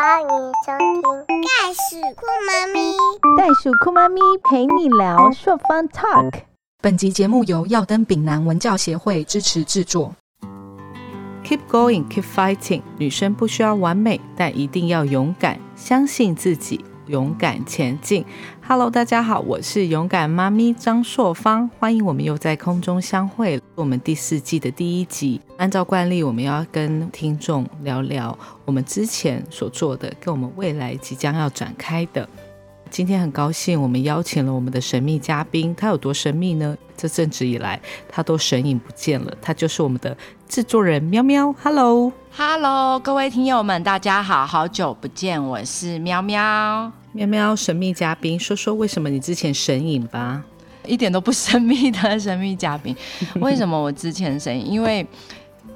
欢迎收听《袋鼠酷妈咪》。袋鼠酷妈咪陪你聊朔方 Talk。本集节目由耀登丙南文教协会支持制作。Keep going, keep fighting。女生不需要完美，但一定要勇敢，相信自己，勇敢前进。Hello，大家好，我是勇敢妈咪张硕芳，欢迎我们又在空中相会。我们第四季的第一集，按照惯例，我们要跟听众聊聊我们之前所做的，跟我们未来即将要展开的。今天很高兴，我们邀请了我们的神秘嘉宾，他有多神秘呢？这阵子以来，他都神隐不见了。他就是我们的制作人喵喵。Hello，Hello，各位听友们，大家好，好久不见，我是喵喵，喵喵，神秘嘉宾，说说为什么你之前神隐吧？一点都不神秘的神秘嘉宾。为什么我之前声音？因为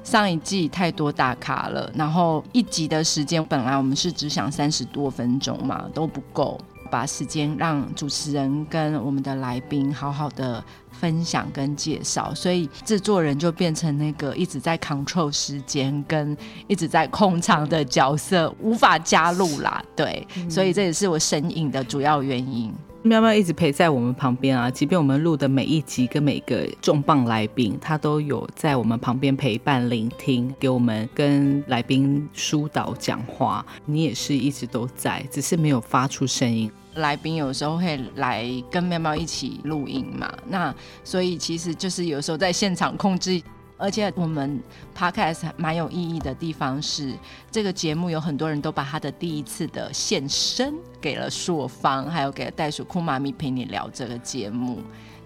上一季太多大咖了，然后一集的时间本来我们是只想三十多分钟嘛，都不够，把时间让主持人跟我们的来宾好好的。分享跟介绍，所以制作人就变成那个一直在 control 时间跟一直在控场的角色，无法加入啦。对，所以这也是我神隐的主要原因。喵喵一直陪在我们旁边啊，即便我们录的每一集跟每个重磅来宾，他都有在我们旁边陪伴、聆听，给我们跟来宾疏导讲话。你也是一直都在，只是没有发出声音。来宾有时候会来跟喵喵一起录音嘛，那所以其实就是有时候在现场控制。而且我们 podcast 蛮有意义的地方是，这个节目有很多人都把他的第一次的现身给了朔方，还有给了袋鼠酷妈咪陪你聊这个节目。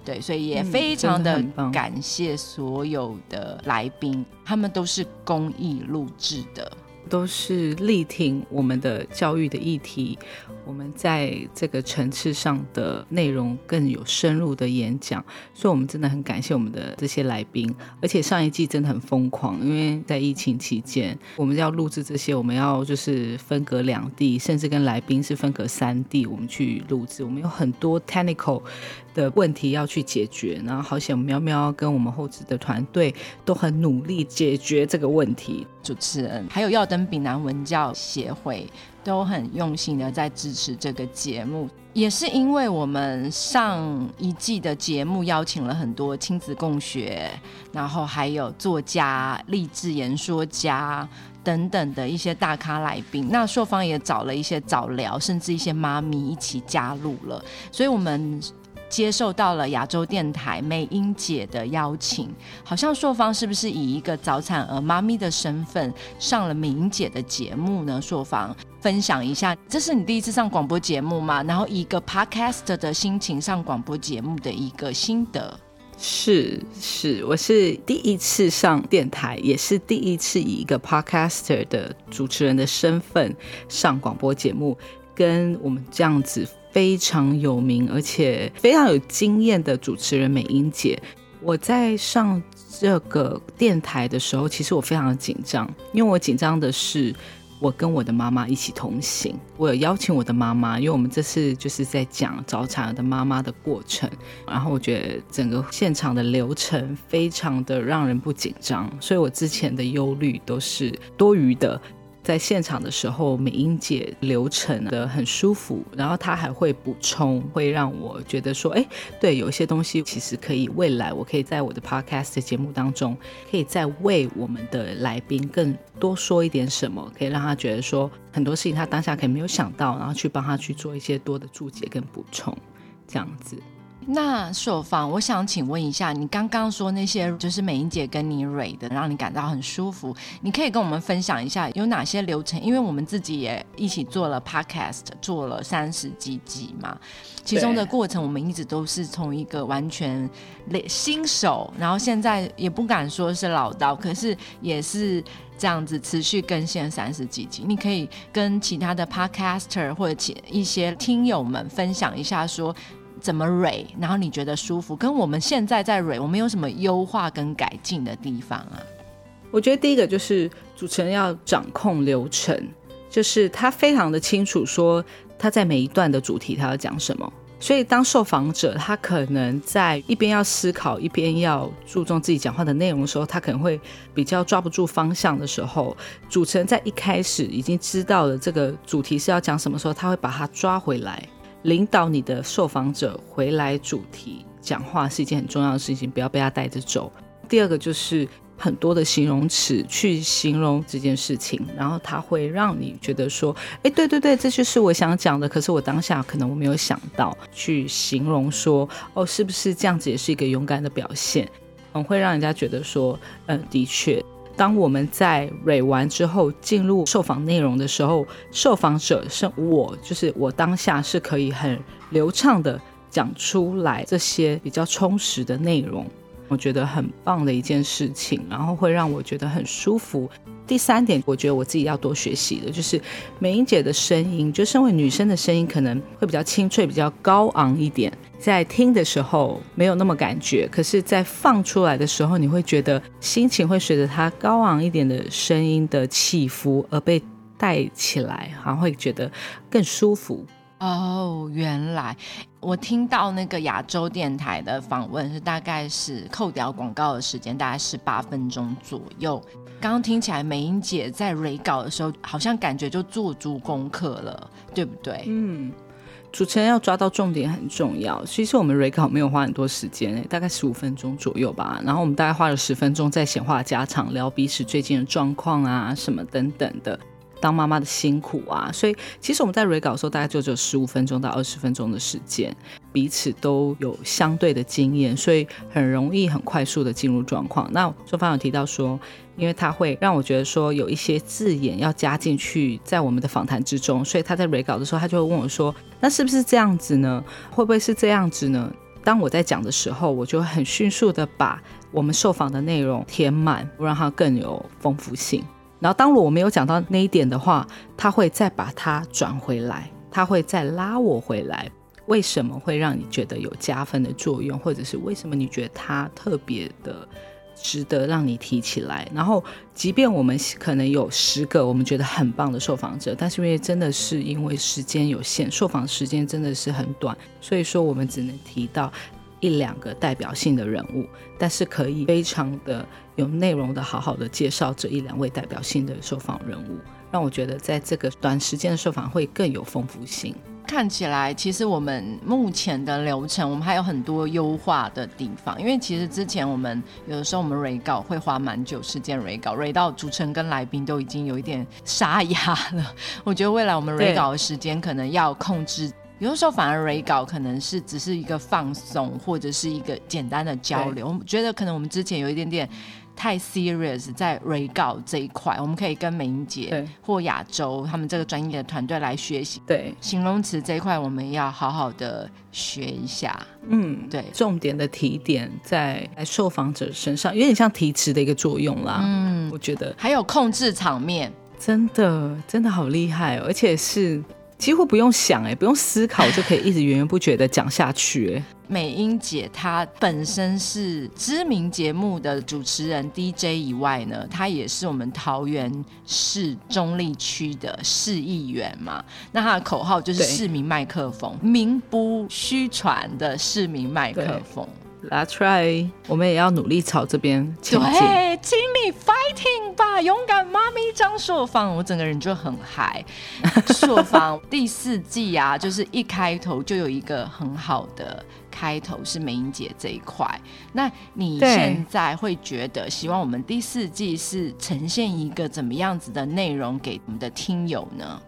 对，所以也非常的感谢所有的来宾，他们都是公益录制的。都是力挺我们的教育的议题，我们在这个层次上的内容更有深入的演讲，所以我们真的很感谢我们的这些来宾。而且上一季真的很疯狂，因为在疫情期间，我们要录制这些，我们要就是分隔两地，甚至跟来宾是分隔三地，我们去录制，我们有很多 technical 的问题要去解决。然后好险，喵喵跟我们后置的团队都很努力解决这个问题。主持人还有耀登丙南文教协会都很用心的在支持这个节目，也是因为我们上一季的节目邀请了很多亲子共学，然后还有作家、励志演说家等等的一些大咖来宾。那硕方也找了一些早疗，甚至一些妈咪一起加入了，所以我们。接受到了亚洲电台美英姐的邀请，好像朔方是不是以一个早产儿妈咪的身份上了美英姐的节目呢？朔方分享一下，这是你第一次上广播节目吗？然后以一个 podcast 的心情上广播节目的一个心得。是是，我是第一次上电台，也是第一次以一个 podcaster 的主持人的身份上广播节目，跟我们这样子。非常有名而且非常有经验的主持人美英姐，我在上这个电台的时候，其实我非常紧张，因为我紧张的是我跟我的妈妈一起同行，我有邀请我的妈妈，因为我们这次就是在讲早产儿的妈妈的过程，然后我觉得整个现场的流程非常的让人不紧张，所以我之前的忧虑都是多余的。在现场的时候，美英姐流程的很舒服，然后她还会补充，会让我觉得说，哎，对，有一些东西其实可以未来我可以在我的 podcast 节目当中，可以再为我们的来宾更多说一点什么，可以让他觉得说很多事情他当下可能没有想到，然后去帮他去做一些多的注解跟补充，这样子。那朔方，我想请问一下，你刚刚说那些就是美英姐跟你蕊的，让你感到很舒服，你可以跟我们分享一下有哪些流程？因为我们自己也一起做了 podcast，做了三十几集嘛，其中的过程我们一直都是从一个完全新手，然后现在也不敢说是老道，可是也是这样子持续更新三十几集。你可以跟其他的 podcaster 或者其一些听友们分享一下说。怎么蕊？然后你觉得舒服？跟我们现在在蕊，我们有什么优化跟改进的地方啊？我觉得第一个就是主持人要掌控流程，就是他非常的清楚说他在每一段的主题他要讲什么，所以，当受访者他可能在一边要思考，一边要注重自己讲话的内容的时候，他可能会比较抓不住方向的时候，主持人在一开始已经知道了这个主题是要讲什么时候，他会把它抓回来，领导你的受访者回来主题讲话是一件很重要的事情，不要被他带着走。第二个就是。很多的形容词去形容这件事情，然后它会让你觉得说，哎，对对对，这就是我想讲的。可是我当下可能我没有想到去形容说，哦，是不是这样子也是一个勇敢的表现？嗯，会让人家觉得说，嗯，的确，当我们在蕊完之后进入受访内容的时候，受访者是我，就是我当下是可以很流畅的讲出来这些比较充实的内容。我觉得很棒的一件事情，然后会让我觉得很舒服。第三点，我觉得我自己要多学习的，就是美英姐的声音，就身为女生的声音可能会比较清脆、比较高昂一点，在听的时候没有那么感觉，可是，在放出来的时候，你会觉得心情会随着她高昂一点的声音的起伏而被带起来，好像会觉得更舒服。哦，原来我听到那个亚洲电台的访问是大概是扣掉广告的时间，大概是八分钟左右。刚刚听起来美英姐在蕊稿的时候，好像感觉就做足功课了，对不对？嗯，主持人要抓到重点很重要。其实我们蕊稿没有花很多时间，大概十五分钟左右吧。然后我们大概花了十分钟在闲话家常，聊彼此最近的状况啊，什么等等的。当妈妈的辛苦啊，所以其实我们在 r 稿的时候，大概就只有十五分钟到二十分钟的时间，彼此都有相对的经验，所以很容易很快速的进入状况。那周芳有提到说，因为他会让我觉得说有一些字眼要加进去在我们的访谈之中，所以他在 r 稿的时候，他就会问我说：“那是不是这样子呢？会不会是这样子呢？”当我在讲的时候，我就很迅速的把我们受访的内容填满，让它更有丰富性。然后，当我没有讲到那一点的话，他会再把它转回来，他会再拉我回来。为什么会让你觉得有加分的作用，或者是为什么你觉得他特别的值得让你提起来？然后，即便我们可能有十个我们觉得很棒的受访者，但是因为真的是因为时间有限，受访时间真的是很短，所以说我们只能提到。一两个代表性的人物，但是可以非常的有内容的，好好的介绍这一两位代表性的受访人物，让我觉得在这个短时间的受访会更有丰富性。看起来，其实我们目前的流程，我们还有很多优化的地方。因为其实之前我们有的时候我们 re 稿会花蛮久时间 re 稿，re 到主持人跟来宾都已经有一点沙哑了。我觉得未来我们 re 稿的时间可能要控制。有的时候反而 re 稿可能是只是一个放松，或者是一个简单的交流。我们觉得可能我们之前有一点点太 serious 在 re 稿这一块，我们可以跟美英姐或亚洲他们这个专业的团队来学习。对，形容词这一块我们要好好的学一下。嗯，对，重点的提点在受访者身上，有点像提词的一个作用啦。嗯，我觉得还有控制场面，真的真的好厉害，而且是。几乎不用想哎，不用思考就可以一直源源不绝的讲下去哎。美英姐她本身是知名节目的主持人 DJ 以外呢，她也是我们桃园市中立区的市议员嘛。那她的口号就是市民麦克风，名不虚传的市民麦克风。Let's try，我们也要努力朝这边前进。对，请你 fighting 吧，勇敢妈咪张硕芳，我整个人就很嗨。硕芳第四季啊，就是一开头就有一个很好的开头，是美英姐这一块。那你现在会觉得，希望我们第四季是呈现一个怎么样子的内容给我们的听友呢？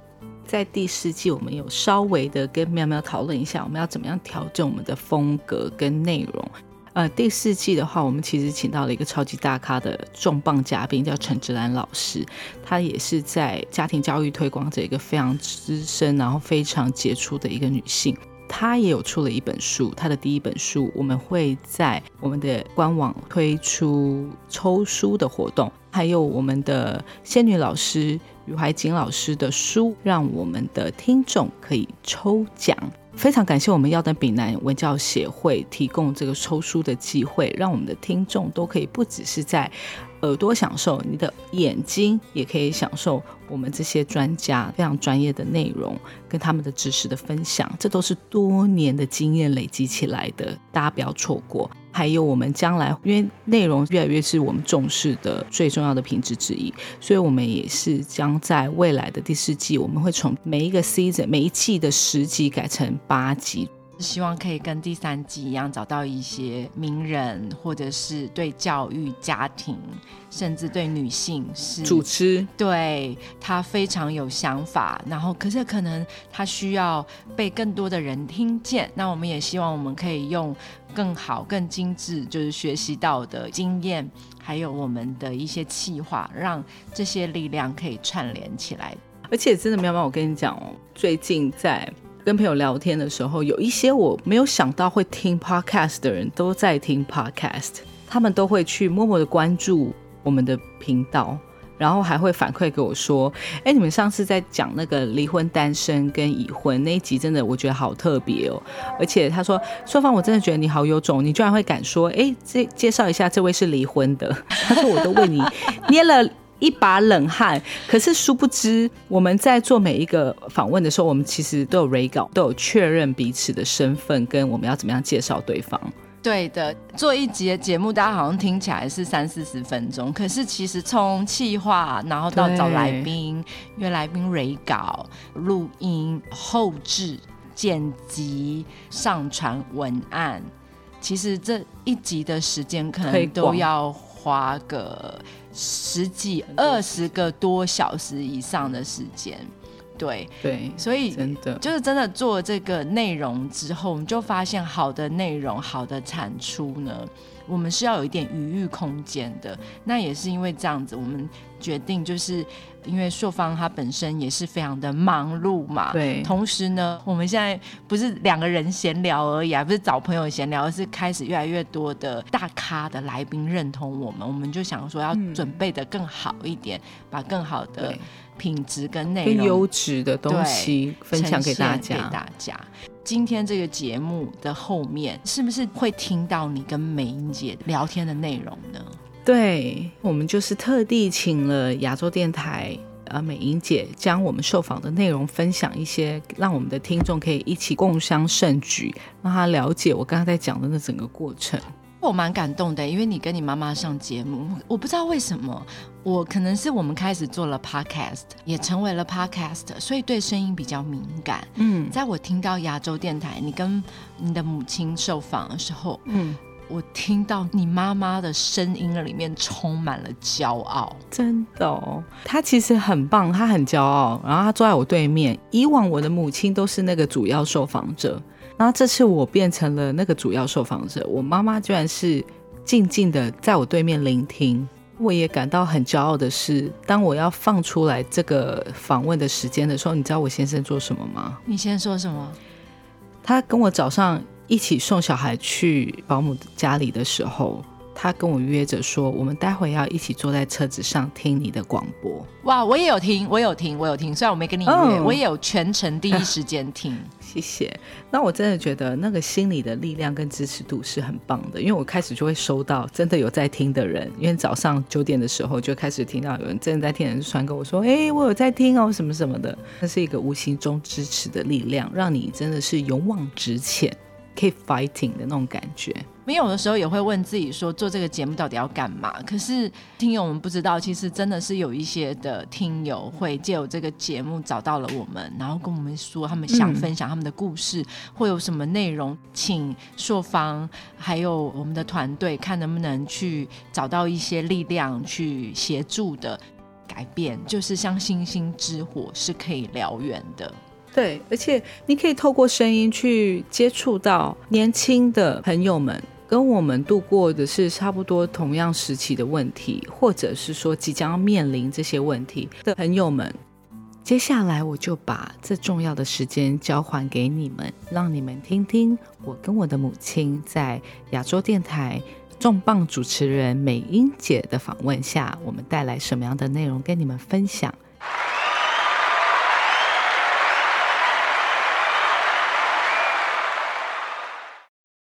在第四季，我们有稍微的跟喵喵讨论一下，我们要怎么样调整我们的风格跟内容。呃，第四季的话，我们其实请到了一个超级大咖的重磅嘉宾，叫陈志兰老师。她也是在家庭教育推广者一个非常资深，然后非常杰出的一个女性。她也有出了一本书，她的第一本书，我们会在我们的官网推出抽书的活动，还有我们的仙女老师。余怀瑾老师的书，让我们的听众可以抽奖。非常感谢我们耀登丙南文教协会提供这个抽书的机会，让我们的听众都可以不只是在耳朵享受，你的眼睛也可以享受我们这些专家非常专业的内容跟他们的知识的分享，这都是多年的经验累积起来的，大家不要错过。还有我们将来，因为内容越来越是我们重视的最重要的品质之一，所以我们也是将在未来的第四季，我们会从每一个 season 每一季的十集改成八集。希望可以跟第三季一样，找到一些名人，或者是对教育、家庭，甚至对女性是主持，对他非常有想法。然后，可是可能他需要被更多的人听见。那我们也希望我们可以用更好、更精致，就是学习到的经验，还有我们的一些计划，让这些力量可以串联起来。而且，真的喵喵，我跟你讲哦，最近在。跟朋友聊天的时候，有一些我没有想到会听 podcast 的人都在听 podcast，他们都会去默默的关注我们的频道，然后还会反馈给我说：“哎，你们上次在讲那个离婚、单身跟已婚那一集，真的我觉得好特别哦。”而且他说：“硕芳，我真的觉得你好有种，你居然会敢说，哎，这介绍一下这位是离婚的。”他说：“我都为你捏了。”一把冷汗，可是殊不知，我们在做每一个访问的时候，我们其实都有 re 稿，都有确认彼此的身份，跟我们要怎么样介绍对方。对的，做一集的节目，大家好像听起来是三四十分钟，可是其实从企划，然后到找来宾，约来宾稿、录音、后置、剪辑、上传文案，其实这一集的时间可能都要花个。十几、二十个多小时以上的时间，对对，所以真的就是真的做这个内容之后，我们就发现好的内容、好的产出呢。我们是要有一点余裕空间的，那也是因为这样子，我们决定就是因为硕方他本身也是非常的忙碌嘛，对。同时呢，我们现在不是两个人闲聊而已啊，不是找朋友闲聊，而是开始越来越多的大咖的来宾认同我们，我们就想说要准备的更好一点，把更好的品质跟内容、优质的东西分享给大家。大家。今天这个节目的后面，是不是会听到你跟美英姐聊天的内容呢？对，我们就是特地请了亚洲电台呃美英姐，将我们受访的内容分享一些，让我们的听众可以一起共襄盛举，让他了解我刚刚在讲的那整个过程。我蛮感动的，因为你跟你妈妈上节目，我不知道为什么，我可能是我们开始做了 podcast，也成为了 podcast，所以对声音比较敏感。嗯，在我听到亚洲电台你跟你的母亲受访的时候，嗯，我听到你妈妈的声音里面充满了骄傲，真的哦，她其实很棒，她很骄傲，然后她坐在我对面。以往我的母亲都是那个主要受访者。然后这次我变成了那个主要受访者，我妈妈居然是静静的在我对面聆听。我也感到很骄傲的是，当我要放出来这个访问的时间的时候，你知道我先生做什么吗？你先说什么？他跟我早上一起送小孩去保姆家里的时候。他跟我约着说，我们待会要一起坐在车子上听你的广播。哇，我也有听，我有听，我有听。虽然我没跟你约，我也有全程第一时间听。谢谢。那我真的觉得那个心理的力量跟支持度是很棒的，因为我开始就会收到真的有在听的人，因为早上九点的时候就开始听到有人真的在听，人传给我说：“哎，我有在听哦，什么什么的。”那是一个无形中支持的力量，让你真的是勇往直前。Keep fighting 的那种感觉，没有的时候也会问自己说，做这个节目到底要干嘛？可是听友们不知道，其实真的是有一些的听友会借由这个节目找到了我们，然后跟我们说他们想分享他们的故事，会有什么内容，请朔方还有我们的团队看能不能去找到一些力量去协助的改变，就是像星星之火是可以燎原的。对，而且你可以透过声音去接触到年轻的朋友们，跟我们度过的是差不多同样时期的问题，或者是说即将要面临这些问题的朋友们。接下来我就把这重要的时间交还给你们，让你们听听我跟我的母亲在亚洲电台重磅主持人美英姐的访问下，我们带来什么样的内容跟你们分享。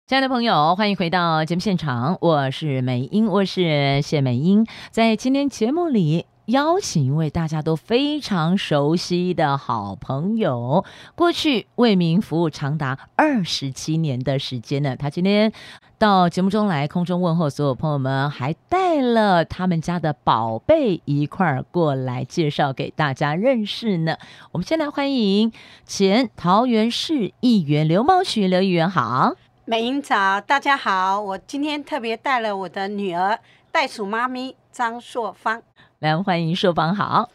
亲爱的朋友，欢迎回到节目现场，我是美英，我是谢美英。在今天节目里，邀请一位大家都非常熟悉的好朋友，过去为民服务长达二十七年的时间呢。他今天到节目中来，空中问候所有朋友们，还带了他们家的宝贝一块儿过来介绍给大家认识呢。我们先来欢迎前桃园市议员刘茂许刘议员好。美英早，大家好，我今天特别带了我的女儿袋鼠妈咪张硕芳。来欢迎硕芳好。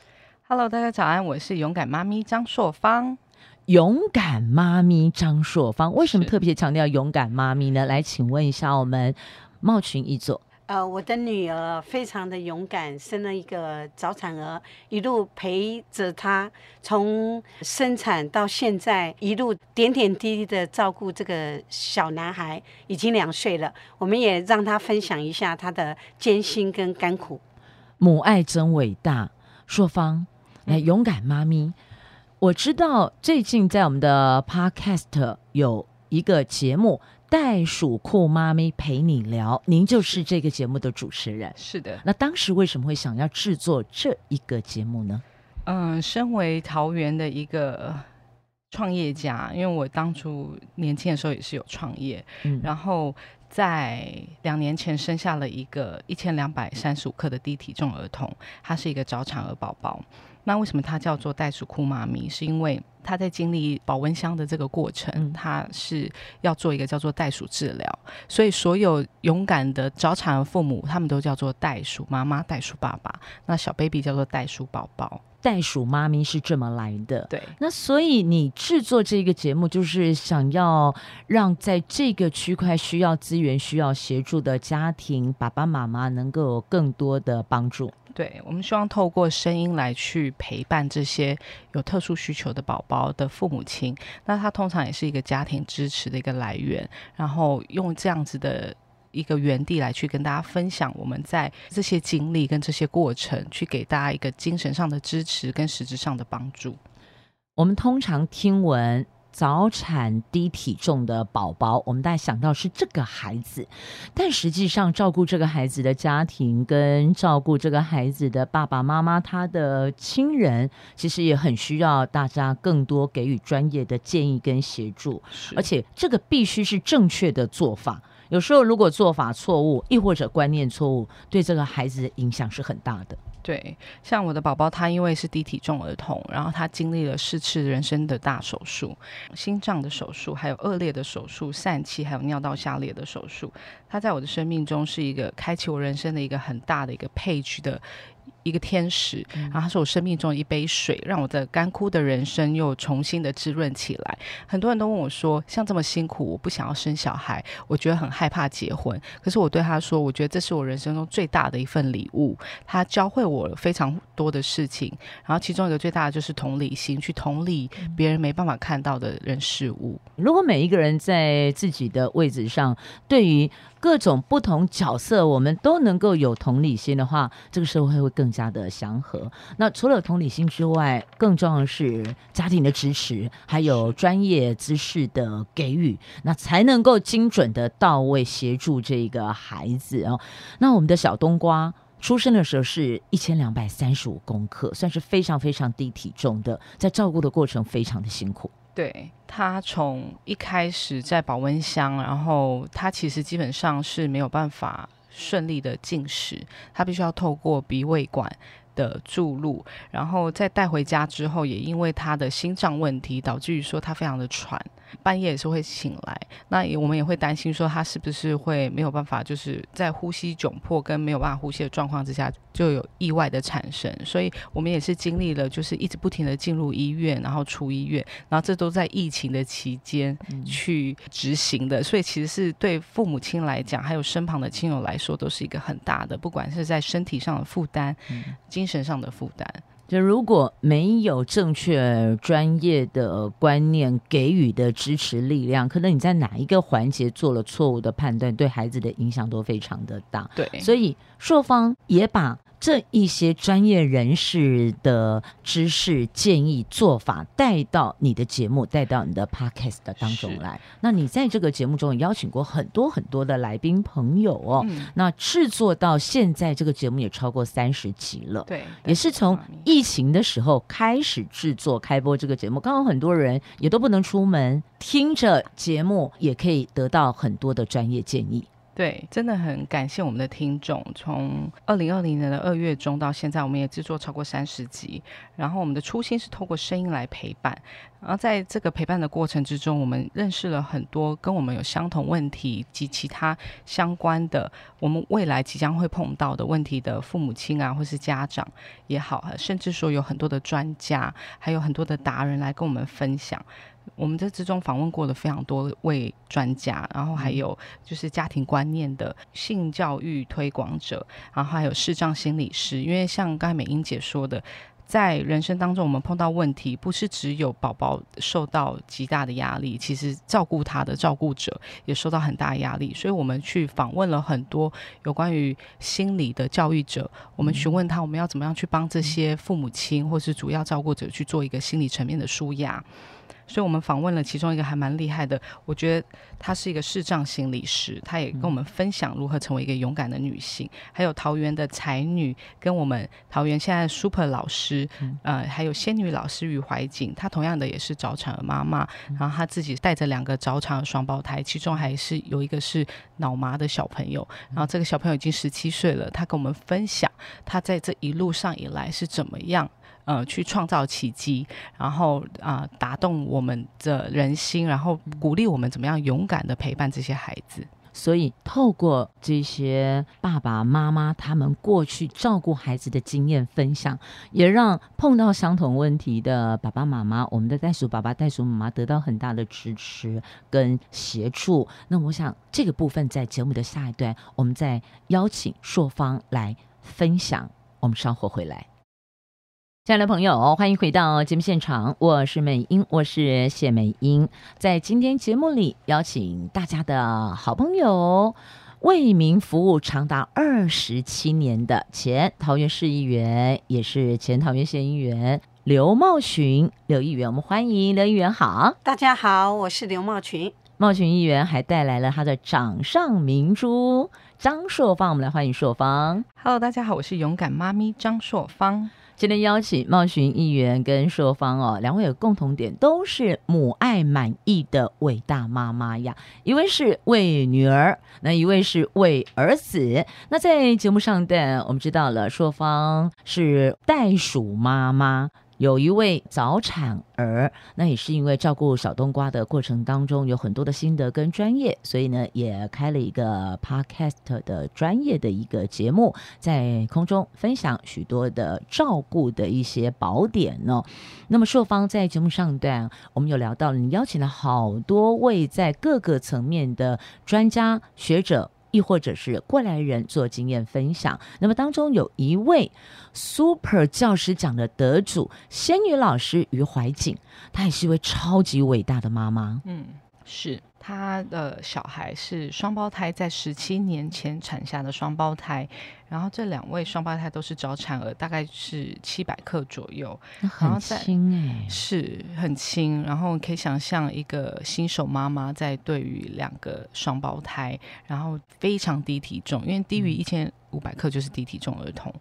Hello，大家早安，我是勇敢妈咪张硕芳。勇敢妈咪张硕芳，为什么特别强调勇敢妈咪呢？来，请问一下我们茂群一座，呃，我的女儿非常的勇敢，生了一个早产儿，一路陪着她，从生产到现在，一路点点滴滴的照顾这个小男孩，已经两岁了。我们也让他分享一下他的艰辛跟甘苦。母爱真伟大。硕芳，来，嗯勇敢妈咪，我知道最近在我们的 Podcast 有一个节目《袋鼠酷妈咪陪你聊》，您就是这个节目的主持人。是的，那当时为什么会想要制作这一个节目呢？嗯，身为桃园的一个创业家，因为我当初年轻的时候也是有创业，嗯，然后在两年前生下了一个一千两百三十五克的低体重儿童，他是一个早产儿宝宝。那为什么它叫做袋鼠酷妈咪？是因为他在经历保温箱的这个过程，嗯他是要做一个叫做袋鼠治疗，所以所有勇敢的早产儿父母，他们都叫做袋鼠妈妈、袋鼠爸爸，那小 baby 叫做袋鼠宝宝。袋鼠妈咪是这么来的。对，那所以你制作这个节目，就是想要让在这个区块需要资源、需要协助的家庭爸爸妈妈能够有更多的帮助。对，我们希望透过声音来去陪伴这些有特殊需求的宝宝的父母亲。那它通常也是一个家庭支持的一个来源，然后用这样子的一个原地来去跟大家分享我们在这些经历跟这些过程，去给大家一个精神上的支持跟实质上的帮助。我们通常听闻早产低体重的宝宝，我们大家想到是这个孩子，但实际上照顾这个孩子的家庭跟照顾这个孩子的爸爸妈妈，他的亲人，其实也很需要大家更多给予专业的建议跟协助。而且这个必须是正确的做法。有时候如果做法错误，亦或者观念错误，对这个孩子的影响是很大的。对，像我的宝宝，他因为是低体重儿童，然后他经历了四次人生的大手术，心脏的手术，还有恶劣的手术，疝气，还有尿道下裂的手术。他在我的生命中是一个开启我人生的一个很大的一个配置的一个天使，然后他是我生命中的一杯水，让我的干枯的人生又重新的滋润起来。很多人都问我说，像这么辛苦，我不想要生小孩，我觉得很害怕结婚。可是我对他说，我觉得这是我人生中最大的一份礼物。他教会我非常多的事情，然后其中一个最大的就是同理心，去同理别人没办法看到的人事物。如果每一个人在自己的位置上，对于各种不同角色，我们都能够有同理心的话，这个社会会更加的祥和。那除了同理心之外，更重要的是家庭的支持，还有专业知识的给予，那才能够精准的到位协助这个孩子哦。那我们的小冬瓜。出生的时候是一千两百三十五公克，算是非常非常低体重的，在照顾的过程非常的辛苦。对他从一开始在保温箱，然后他其实基本上是没有办法顺利的进食，他必须要透过鼻胃管。的注入，然后再带回家之后，也因为他的心脏问题，导致于说他非常的喘，半夜也是会醒来。那也我们也会担心说他是不是会没有办法，就是在呼吸窘迫跟没有办法呼吸的状况之下，就有意外的产生。所以我们也是经历了，就是一直不停的进入医院，然后出医院，然后这都在疫情的期间去执行的。所以其实是对父母亲来讲，还有身旁的亲友来说，都是一个很大的，不管是在身体上的负担，精神上的负担。就如果没有正确专业的观念给予的支持力量，可能你在哪一个环节做了错误的判断，对孩子的影响都非常的大。对，所以硕方也把这一些专业人士的知识、建议、做法带到你的节目，带到你的 podcast 当中来。那你在这个节目中也邀请过很多很多的来宾朋友哦。嗯，那制作到现在，这个节目也超过三十集了。对，也是从疫情的时候开始制作开播这个节目，刚好很多人也都不能出门，听着节目也可以得到很多的专业建议。对，真的很感谢我们的听众。从二零二零年的二月中到现在，我们也制作超过三十集。然后我们的初心是透过声音来陪伴。然后在这个陪伴的过程之中，我们认识了很多跟我们有相同问题及其他相关的，我们未来即将会碰到的问题的父母亲啊，或是家长也好，甚至说有很多的专家，还有很多的达人来跟我们分享。我们这之中访问过了非常多位专家，然后还有就是家庭观念的性教育推广者，然后还有视障心理师。因为像刚才美英姐说的，在人生当中，我们碰到问题，不是只有宝宝受到极大的压力，其实照顾他的照顾者也受到很大压力。所以我们去访问了很多有关于心理的教育者，我们询问他，我们要怎么样去帮这些父母亲或是主要照顾者去做一个心理层面的舒压。所以我们访问了其中一个还蛮厉害的，我觉得她是一个视障心理师，她也跟我们分享如何成为一个勇敢的女性。还有桃园的才女，跟我们桃园现在的 Super 老师，呃，还有仙女老师于怀瑾，她同样的也是早产儿妈妈，然后她自己带着两个早产儿双胞胎，其中还是有一个是脑麻的小朋友，然后这个小朋友已经十七岁了，她跟我们分享她在这一路上以来是怎么样。呃，去创造奇迹，然后啊、打动我们的人心，然后鼓励我们怎么样勇敢的陪伴这些孩子。所以，透过这些爸爸妈妈他们过去照顾孩子的经验分享，也让碰到相同问题的爸爸妈妈，我们的袋鼠爸爸、袋鼠妈妈得到很大的支持跟协助。那我想，这个部分在节目的下一段，我们再邀请硕方来分享。我们稍后回来。亲爱的朋友，欢迎回到节目现场，我是美英，我是谢美英。在今天节目里，邀请大家的好朋友，为民服务长达二十七年的前桃园市议员，也是前桃园县议员刘茂群刘议员，我们欢迎刘议员好。大家好，我是刘茂群。茂群议员还带来了他的掌上明珠张硕芳，我们来欢迎硕芳。Hello，大家好，我是勇敢妈咪张硕芳。今天邀请茂寻议员跟硕芳哦，两位有共同点，都是母爱满意的伟大妈妈呀。一位是为女儿，那一位是为儿子。那在节目上的我们知道了，硕芳是袋鼠妈妈。有一位早产儿，那也是因为照顾小冬瓜的过程当中有很多的心得跟专业，所以呢也开了一个 podcast 的专业的一个节目，在空中分享许多的照顾的一些宝典哦。那么硕方在节目上段，我们有聊到，你邀请了好多位在各个层面的专家学者。亦或者是过来人做经验分享，那么当中有一位 Super 教师奖的得主仙女老师于怀瑾，她也是一位超级伟大的妈妈。嗯，是他的小孩是双胞胎，在十七年前产下的双胞胎，然后这两位双胞胎都是早产儿，大概是七百克左右，很然后再轻哎、是很轻。然后可以想象一个新手妈妈在对于两个双胞胎，然后非常低体重，因为低于一千五百克就是低体重儿童，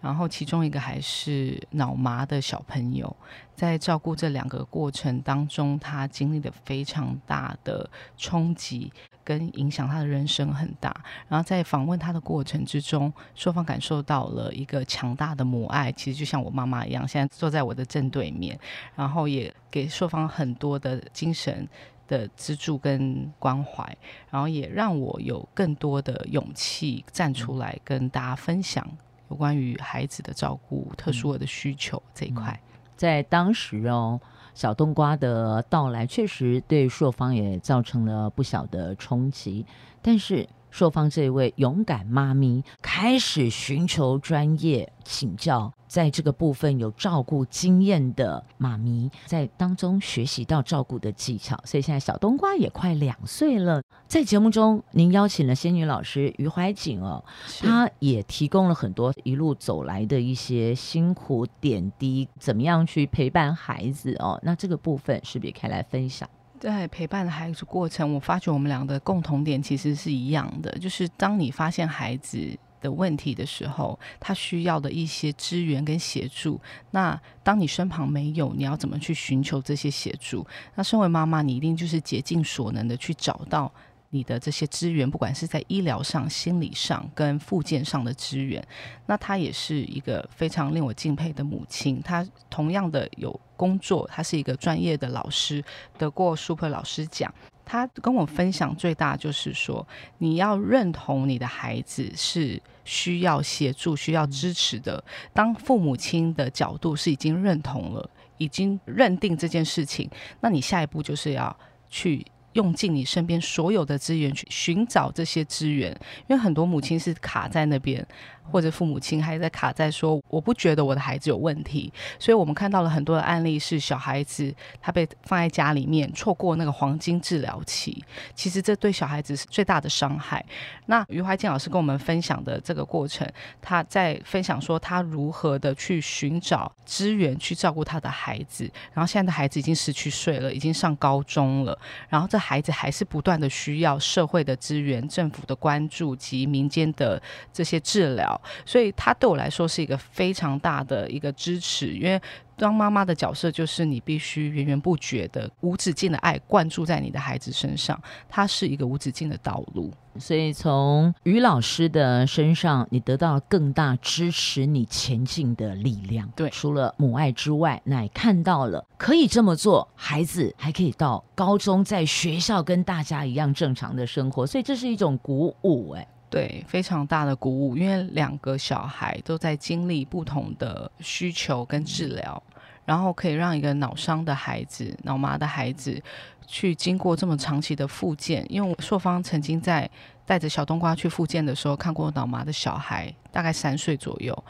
然后其中一个还是脑麻的小朋友，在照顾这两个过程当中，他经历了非常大的冲击。跟影响他的人生很大，然后在访问他的过程之中，硕方感受到了一个强大的母爱，其实就像我妈妈一样，现在坐在我的正对面，然后也给硕方很多的精神的资助跟关怀，然后也让我有更多的勇气站出来跟大家分享有关于孩子的照顾、特殊儿的需求这一块。在当时哦，小冬瓜的到来确实对朔方也造成了不小的冲击，但是朔方这位勇敢妈咪开始寻求专业请教，在这个部分有照顾经验的妈咪，在当中学习到照顾的技巧。所以现在小冬瓜也快两岁了，在节目中您邀请了仙女老师于怀瑾哦，是她也提供了很多一路走来的一些辛苦点滴，怎么样去陪伴孩子哦。那这个部分是不是也可以来分享？在陪伴孩子过程，我发觉我们俩的共同点其实是一样的，就是当你发现孩子的问题的时候，他需要的一些支援跟协助。那当你身旁没有，你要怎么去寻求这些协助？那身为妈妈，你一定就是竭尽所能的去找到。你的这些资源，不管是在医疗上、心理上跟附件上的资源，那她也是一个非常令我敬佩的母亲。她同样的有工作，她是一个专业的老师，得过 Super 老师奖。她跟我分享最大就是说，你要认同你的孩子是需要协助、需要支持的。当父母亲的角度是已经认同了、已经认定这件事情，那你下一步就是要去。用尽你身边所有的资源去寻找这些资源，因为很多母亲是卡在那边，或者父母亲还在卡在说我不觉得我的孩子有问题，所以我们看到了很多的案例是小孩子他被放在家里面，错过那个黄金治疗期，其实这对小孩子是最大的伤害。那于怀静老师跟我们分享的这个过程，他在分享说他如何的去寻找资源去照顾他的孩子，然后现在的孩子已经十七岁了，已经上高中了，然后这孩子还是不断的需要社会的资源、政府的关注及民间的这些治疗，所以他对我来说是一个非常大的一个支持，因为。当妈妈的角色就是你必须源源不绝的、无止境的爱灌注在你的孩子身上，它是一个无止境的道路。所以从于老师的身上，你得到了更大支持你前进的力量。对除了母爱之外，那也看到了可以这么做，孩子还可以到高中，在学校跟大家一样正常的生活，所以这是一种鼓舞。哎，对，非常大的鼓舞，因为两个小孩都在经历不同的需求跟治疗，然后可以让一个脑伤的孩子、脑麻的孩子去经过这么长期的复健。因为硕方曾经在带着小冬瓜去复健的时候，看过脑麻的小孩，大概三岁左右。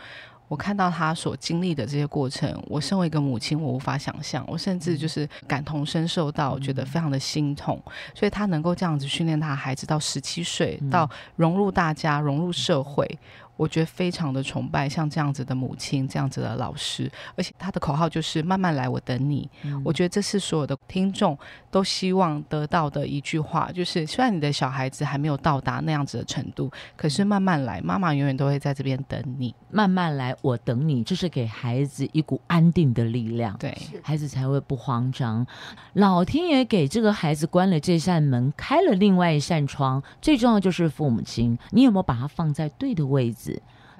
我看到他所经历的这些过程，我身为一个母亲，我无法想象，我甚至就是感同身受到，觉得非常的心痛。所以他能够这样子训练他的孩子到十七岁，到融入大家、融入社会，我觉得非常的崇拜像这样子的母亲、这样子的老师。而且他的口号就是“慢慢来，我等你”。我觉得这是所有的听众都希望得到的一句话，就是虽然你的小孩子还没有到达那样子的程度，可是慢慢来，妈妈永远都会在这边等你。慢慢来，我等你，这是给孩子一股安定的力量。对，孩子才会不慌张。老天爷给这个孩子关了这扇门，开了另外一扇窗。最重要就是父母亲，你有没有把他放在对的位置？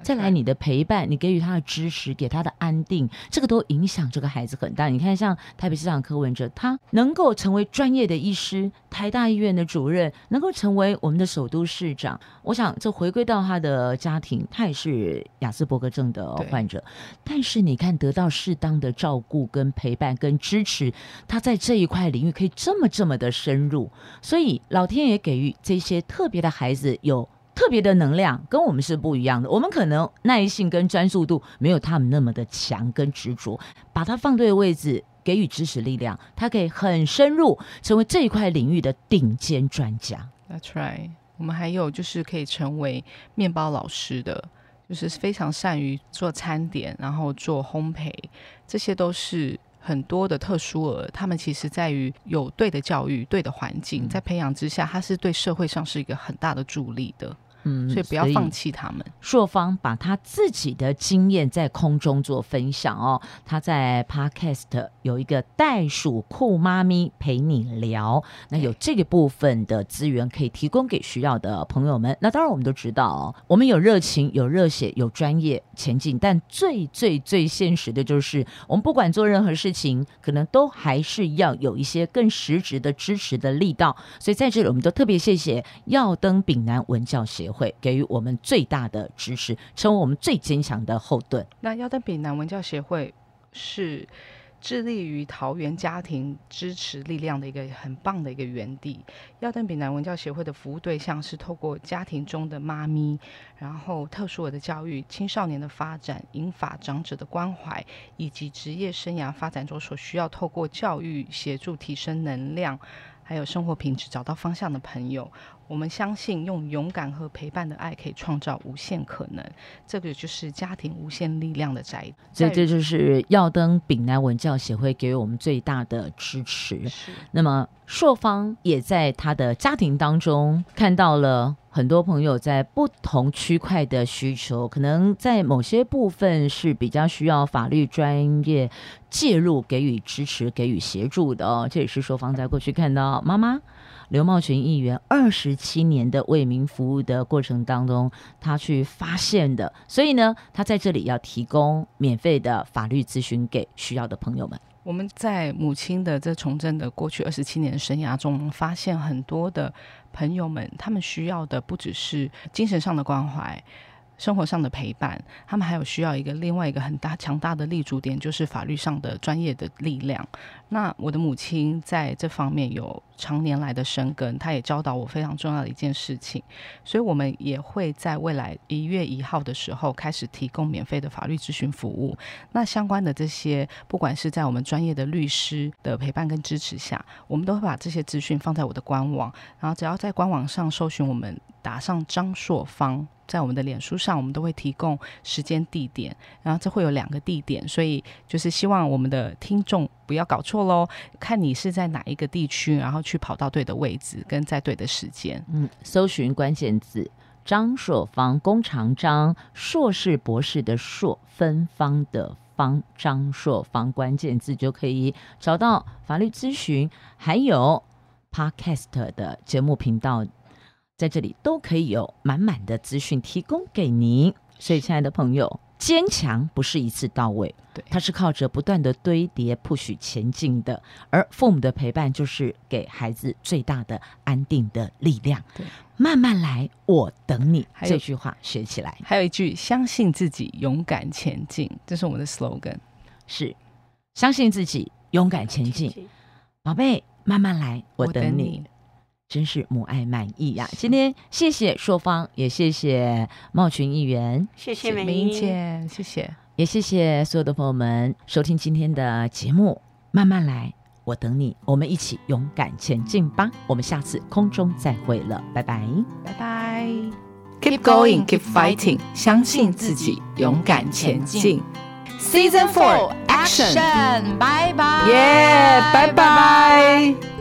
再来，你的陪伴，你给予他的支持，给他的安定，这个都影响这个孩子很大。你看，像台北市长柯文哲，他能够成为专业的医师，台大医院的主任，能够成为我们的首都市长，我想这回归到他的家庭，他也是雅斯伯格症的患者，但是你看得到适当的照顾、跟陪伴、跟支持，他在这一块领域可以这么这么的深入，所以老天爷给予这些特别的孩子有。特别的能量跟我们是不一样的，我们可能耐性跟专注度没有他们那么的强跟执着，把它放对位置，给予支持力量，他可以很深入，成为这一块领域的顶尖专家。That's right。我们还有就是可以成为面包老师的，就是非常善于做餐点，然后做烘焙，这些都是很多的特殊儿，他们其实在于有对的教育、对的环境，在培养之下，他是对社会上是一个很大的助力的，嗯所以不要放。弃他们。硕方把他自己的经验在空中做分享哦，他在 Podcast 有一个袋鼠酷妈咪陪你聊，那有这个部分的资源可以提供给需要的朋友们。那当然我们都知道哦，我们有热情、有热血、有专业前进，但最最最现实的就是，我们不管做任何事情，可能都还是要有一些更实质的支持的力道。所以在这里，我们都特别谢谢耀登丙南文教协会会给予我们最大的支持，成为我们最坚强的后盾。那要登比南文教协会是致力于桃园家庭支持力量的一个很棒的一个园地。要登比南文教协会的服务对象是透过家庭中的妈咪，然后特殊儿的教育、青少年的发展、引法长者的关怀，以及职业生涯发展中所需要透过教育协助提升能量。还有生活品质找到方向的朋友，我们相信用勇敢和陪伴的爱可以创造无限可能。这个就是家庭无限力量的宅。所以这就是耀登丙南文教协会给予我们最大的支持。那么硕方也在他的家庭当中看到了很多朋友在不同区块的需求，可能在某些部分是比较需要法律专业介入、给予支持、给予协助的哦。这也是说方在过去看到妈妈刘茂群议员二十七年的为民服务的过程当中，他去发现的。所以呢，他在这里要提供免费的法律咨询给需要的朋友们。我们在母亲的这从政的过去二十七年生涯中，发现很多的朋友们，他们需要的不只是精神上的关怀。生活上的陪伴，他们还有需要一个另外一个很大强大的立足点，就是法律上的专业的力量。那我的母亲在这方面有常年来的深耕，她也教导我非常重要的一件事情，所以我们也会在未来一月一号的时候开始提供免费的法律咨询服务。那相关的这些，不管是在我们专业的律师的陪伴跟支持下，我们都会把这些资讯放在我的官网，然后只要在官网上搜寻我们，打上张硕芳。在我们的脸书上，我们都会提供时间、地点，然后这会有两个地点，所以就是希望我们的听众不要搞错喽，看你是在哪一个地区，然后去跑到对的位置，跟在对的时间。嗯，搜寻关键字张硕芳，弓长张，硕士博士的硕，芬芳的芳，张硕芳，关键字就可以找到法律咨询，还有 Podcast 的节目频道。在这里都可以有满满的资讯提供给您，所以亲爱的朋友，坚强不是一次到位，对，它是靠着不断的堆叠、不许前进的。而父母的陪伴，就是给孩子最大的安定的力量。对，慢慢来，我等你。这句话学起来还有一句“相信自己，勇敢前进”，这是我们的 slogan。是相信自己，勇敢前进。宝贝，慢慢来，我等你。真是母爱满意呀！今天谢谢硕芳，也谢谢茂群议员，谢谢美明英姐，谢谢。也谢谢所有的朋友们收听今天的节目。慢慢来，我等你，我们一起勇敢前进吧！我们下次空中再会了，拜拜。拜拜。Keep going, keep fighting，相信自己，勇敢前进。Season Four Action，拜拜，耶，拜拜。